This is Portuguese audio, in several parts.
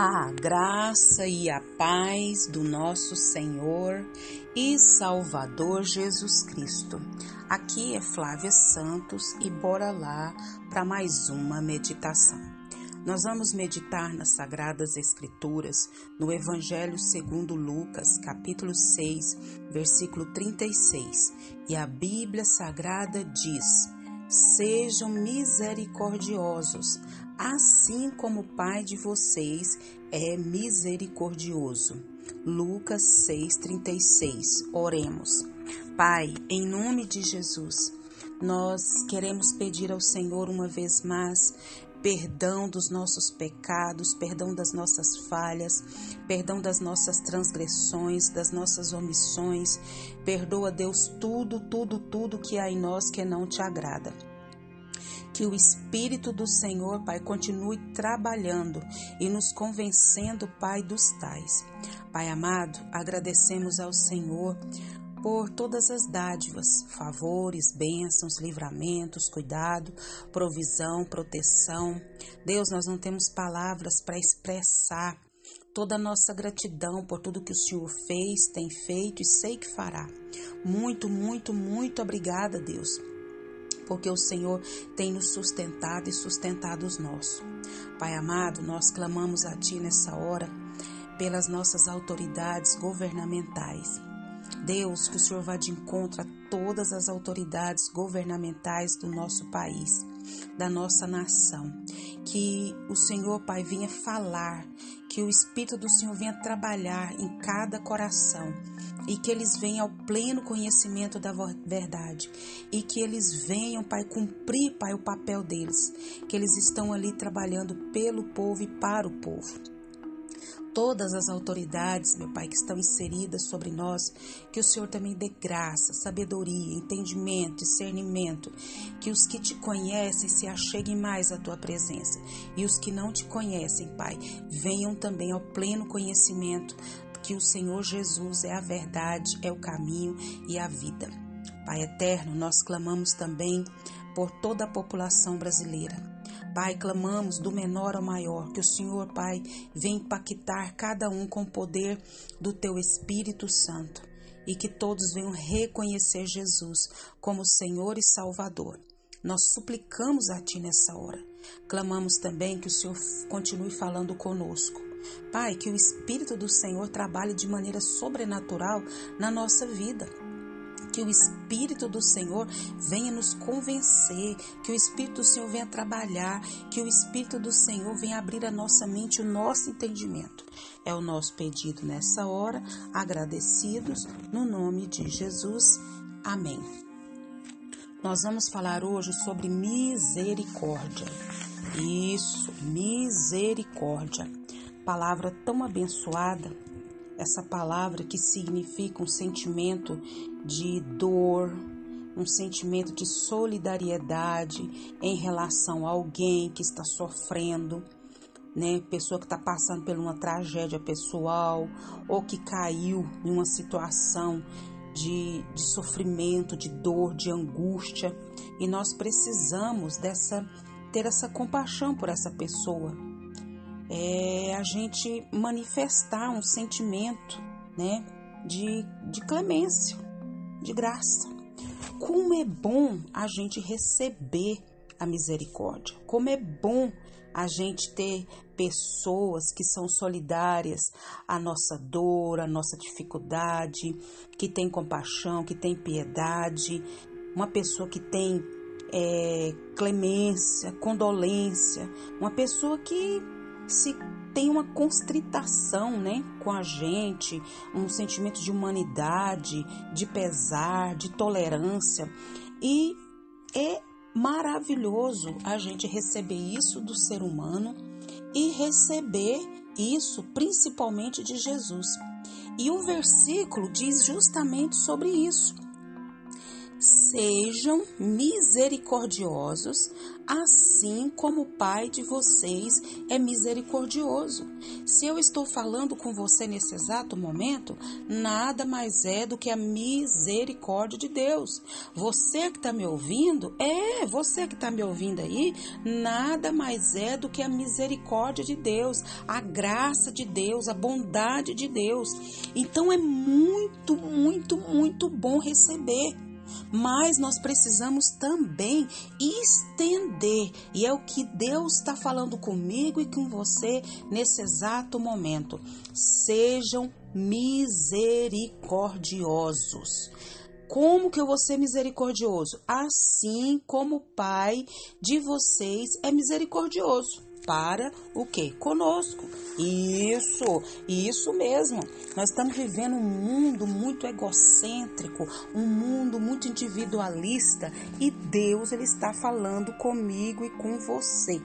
A graça e a paz do nosso Senhor e Salvador Jesus Cristo. Aqui é Flávia Santos e bora lá para mais uma meditação. Nós vamos meditar nas Sagradas Escrituras, no Evangelho segundo Lucas, capítulo 6, versículo 36. E a Bíblia Sagrada diz: Sejam misericordiosos, assim como o Pai de vocês é misericordioso. Lucas 6:36. Oremos. Pai, em nome de Jesus, nós queremos pedir ao Senhor uma vez mais perdão dos nossos pecados, perdão das nossas falhas, perdão das nossas transgressões, das nossas omissões. Perdoa, Deus, tudo, tudo, tudo que há em nós que não te agrada. Que o Espírito do Senhor, Pai, continue trabalhando e nos convencendo, Pai, dos tais. Pai amado, agradecemos ao Senhor por todas as dádivas, favores, bênçãos, livramentos, cuidado, provisão, proteção. Deus, nós não temos palavras para expressar toda a nossa gratidão por tudo que o Senhor fez, tem feito e sei que fará. Muito, muito, muito obrigada, Deus, porque o Senhor tem nos sustentado e sustentado os nossos. Pai amado, nós clamamos a Ti nessa hora pelas nossas autoridades governamentais. Deus, que o Senhor vá de encontro a todas as autoridades governamentais do nosso país, da nossa nação. Que o Senhor, Pai, venha falar, que o Espírito do Senhor venha trabalhar em cada coração e que eles venham ao pleno conhecimento da verdade e que eles venham, Pai, cumprir, Pai, o papel deles, que eles estão ali trabalhando pelo povo e para o povo todas as autoridades, meu Pai, que estão inseridas sobre nós, que o Senhor também dê graça, sabedoria, entendimento, discernimento, que os que te conhecem se acheguem mais à tua presença e os que não te conhecem, Pai, venham também ao pleno conhecimento que o Senhor Jesus é a verdade, é o caminho e a vida. Pai eterno, nós clamamos também por toda a população brasileira Pai, clamamos do menor ao maior, que o Senhor, Pai, venha impactar cada um com o poder do Teu Espírito Santo e que todos venham reconhecer Jesus como Senhor e Salvador. Nós suplicamos a Ti nessa hora. Clamamos também que o Senhor continue falando conosco. Pai, que o Espírito do Senhor trabalhe de maneira sobrenatural na nossa vida que o Espírito do Senhor venha nos convencer, que o Espírito do Senhor venha trabalhar, que o Espírito do Senhor venha abrir a nossa mente, o nosso entendimento. É o nosso pedido nessa hora, agradecidos no nome de Jesus. Amém. Nós vamos falar hoje sobre misericórdia. Isso, misericórdia. Palavra tão abençoada essa palavra que significa um sentimento de dor, um sentimento de solidariedade em relação a alguém que está sofrendo, né? Pessoa que está passando por uma tragédia pessoal ou que caiu em uma situação de, de sofrimento, de dor, de angústia. E nós precisamos dessa ter essa compaixão por essa pessoa, é a gente manifestar um sentimento, né, de, de clemência, de graça. Como é bom a gente receber a misericórdia. Como é bom a gente ter pessoas que são solidárias à nossa dor, à nossa dificuldade, que tem compaixão, que tem piedade, uma pessoa que tem é, clemência, condolência, uma pessoa que se tem uma constritação, né, com a gente, um sentimento de humanidade, de pesar, de tolerância e é maravilhoso a gente receber isso do ser humano e receber isso principalmente de Jesus. E o versículo diz justamente sobre isso. Sejam misericordiosos, assim como o Pai de vocês é misericordioso. Se eu estou falando com você nesse exato momento, nada mais é do que a misericórdia de Deus. Você que está me ouvindo, é, você que está me ouvindo aí, nada mais é do que a misericórdia de Deus, a graça de Deus, a bondade de Deus. Então é muito, muito, muito bom receber mas nós precisamos também estender, e é o que Deus está falando comigo e com você nesse exato momento. Sejam misericordiosos. Como que eu vou ser misericordioso? Assim como o Pai de vocês é misericordioso para o que? Conosco. Isso, isso mesmo. Nós estamos vivendo um mundo muito egocêntrico, um mundo muito individualista e Deus ele está falando comigo e com você.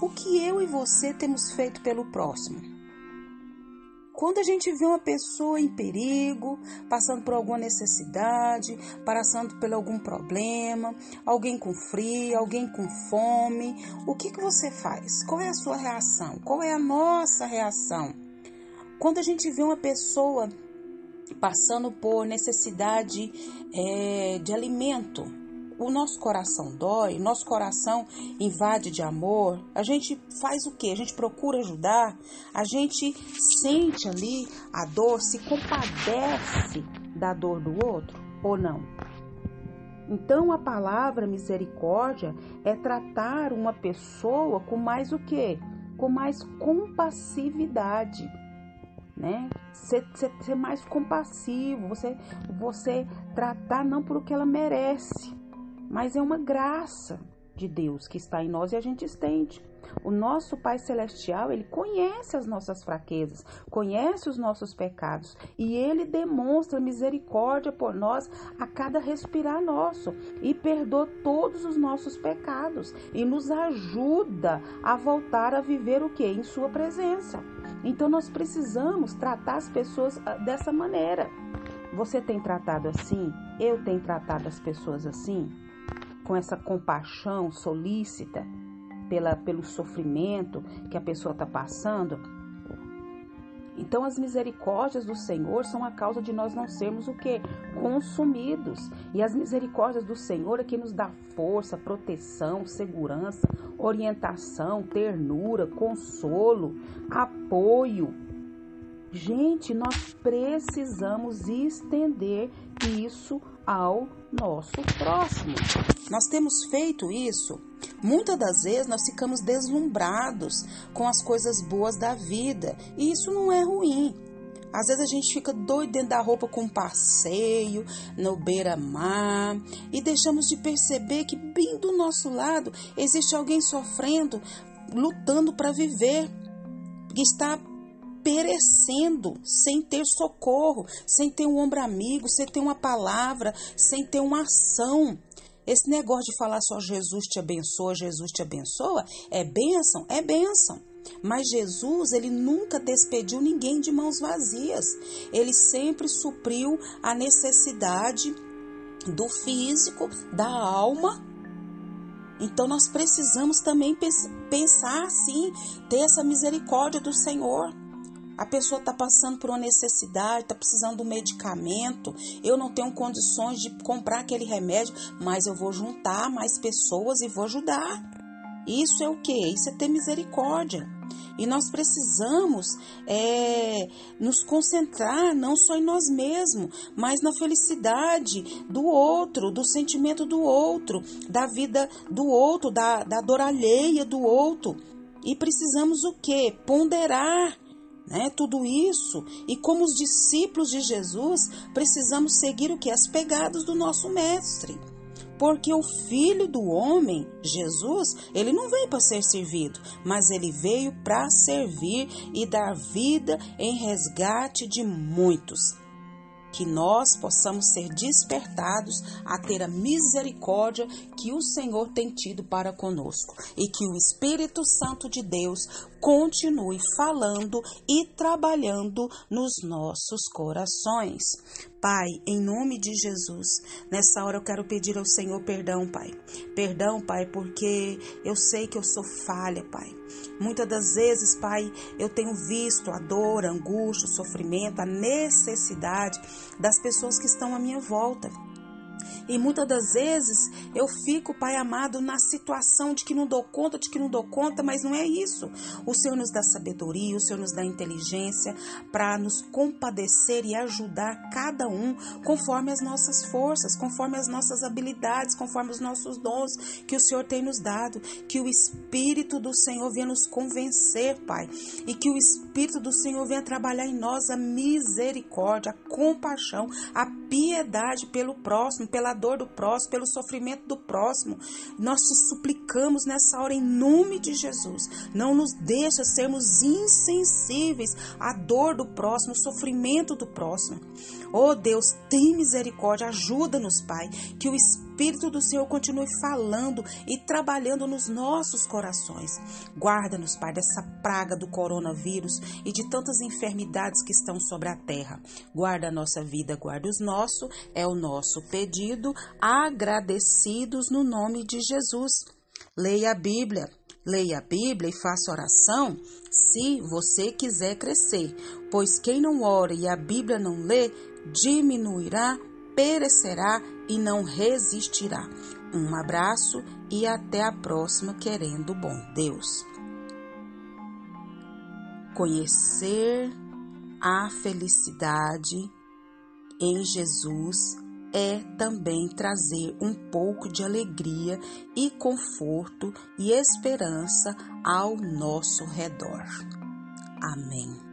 O que eu e você temos feito pelo próximo? Quando a gente vê uma pessoa em perigo, passando por alguma necessidade, passando por algum problema, alguém com frio, alguém com fome, o que, que você faz? Qual é a sua reação? Qual é a nossa reação? Quando a gente vê uma pessoa passando por necessidade é, de alimento, o nosso coração dói, nosso coração invade de amor, a gente faz o que? A gente procura ajudar, a gente sente ali a dor, se compadece da dor do outro ou não? Então a palavra misericórdia é tratar uma pessoa com mais o que? Com mais compassividade. Né? Ser, ser, ser mais compassivo, você, você tratar não por o que ela merece, mas é uma graça de Deus que está em nós e a gente estende. O nosso Pai Celestial, ele conhece as nossas fraquezas, conhece os nossos pecados e ele demonstra misericórdia por nós a cada respirar nosso e perdoa todos os nossos pecados e nos ajuda a voltar a viver o que? Em Sua presença. Então nós precisamos tratar as pessoas ah, dessa maneira. Você tem tratado assim? Eu tenho tratado as pessoas assim? Com essa compaixão solícita pela, pelo sofrimento que a pessoa está passando. Então, as misericórdias do Senhor são a causa de nós não sermos o que? Consumidos. E as misericórdias do Senhor é que nos dá força, proteção, segurança, orientação, ternura, consolo, apoio. Gente, nós precisamos estender isso ao nosso próximo. Nós temos feito isso. Muitas das vezes nós ficamos deslumbrados com as coisas boas da vida e isso não é ruim. Às vezes a gente fica doido dentro da roupa com um passeio, no beira-mar, e deixamos de perceber que bem do nosso lado existe alguém sofrendo, lutando para viver, que está perecendo sem ter socorro, sem ter um ombro amigo, sem ter uma palavra, sem ter uma ação. Esse negócio de falar só Jesus te abençoa, Jesus te abençoa, é bênção, é bênção. Mas Jesus, ele nunca despediu ninguém de mãos vazias. Ele sempre supriu a necessidade do físico, da alma. Então nós precisamos também pensar assim, ter essa misericórdia do Senhor. A pessoa está passando por uma necessidade, está precisando um medicamento. Eu não tenho condições de comprar aquele remédio, mas eu vou juntar mais pessoas e vou ajudar. Isso é o que? Isso é ter misericórdia. E nós precisamos é, nos concentrar não só em nós mesmos, mas na felicidade do outro, do sentimento do outro, da vida do outro, da, da dor alheia do outro. E precisamos o que? Ponderar né? Tudo isso, e como os discípulos de Jesus, precisamos seguir o que? As pegadas do nosso Mestre. Porque o Filho do Homem, Jesus, ele não veio para ser servido, mas ele veio para servir e dar vida em resgate de muitos que nós possamos ser despertados a ter a misericórdia que o Senhor tem tido para conosco e que o Espírito Santo de Deus continue falando e trabalhando nos nossos corações. Pai, em nome de Jesus, nessa hora eu quero pedir ao Senhor perdão, Pai. Perdão, Pai, porque eu sei que eu sou falha, Pai. Muitas das vezes, Pai, eu tenho visto a dor, a angústia, o sofrimento, a necessidade das pessoas que estão à minha volta. E muitas das vezes eu fico, Pai amado, na situação de que não dou conta, de que não dou conta, mas não é isso. O Senhor nos dá sabedoria, o Senhor nos dá inteligência para nos compadecer e ajudar cada um conforme as nossas forças, conforme as nossas habilidades, conforme os nossos dons que o Senhor tem nos dado. Que o Espírito do Senhor venha nos convencer, Pai, e que o Espírito do Senhor venha trabalhar em nós a misericórdia, a compaixão, a piedade pelo próximo, pela dor do próximo, pelo sofrimento do próximo. Nós te suplicamos nessa hora em nome de Jesus. Não nos deixa sermos insensíveis à dor do próximo, ao sofrimento do próximo. Oh Deus, tem misericórdia, ajuda-nos, Pai, que o Espírito do Senhor continue falando e trabalhando nos nossos corações. Guarda-nos, Pai, dessa praga do coronavírus e de tantas enfermidades que estão sobre a terra. Guarda a nossa vida, guarda os nossos, é o nosso pedido, agradecidos no nome de Jesus. Leia a Bíblia. Leia a Bíblia e faça oração se você quiser crescer, pois quem não ora e a Bíblia não lê, diminuirá, perecerá e não resistirá. Um abraço e até a próxima, querendo bom Deus. Conhecer a felicidade em Jesus é também trazer um pouco de alegria e conforto e esperança ao nosso redor. Amém.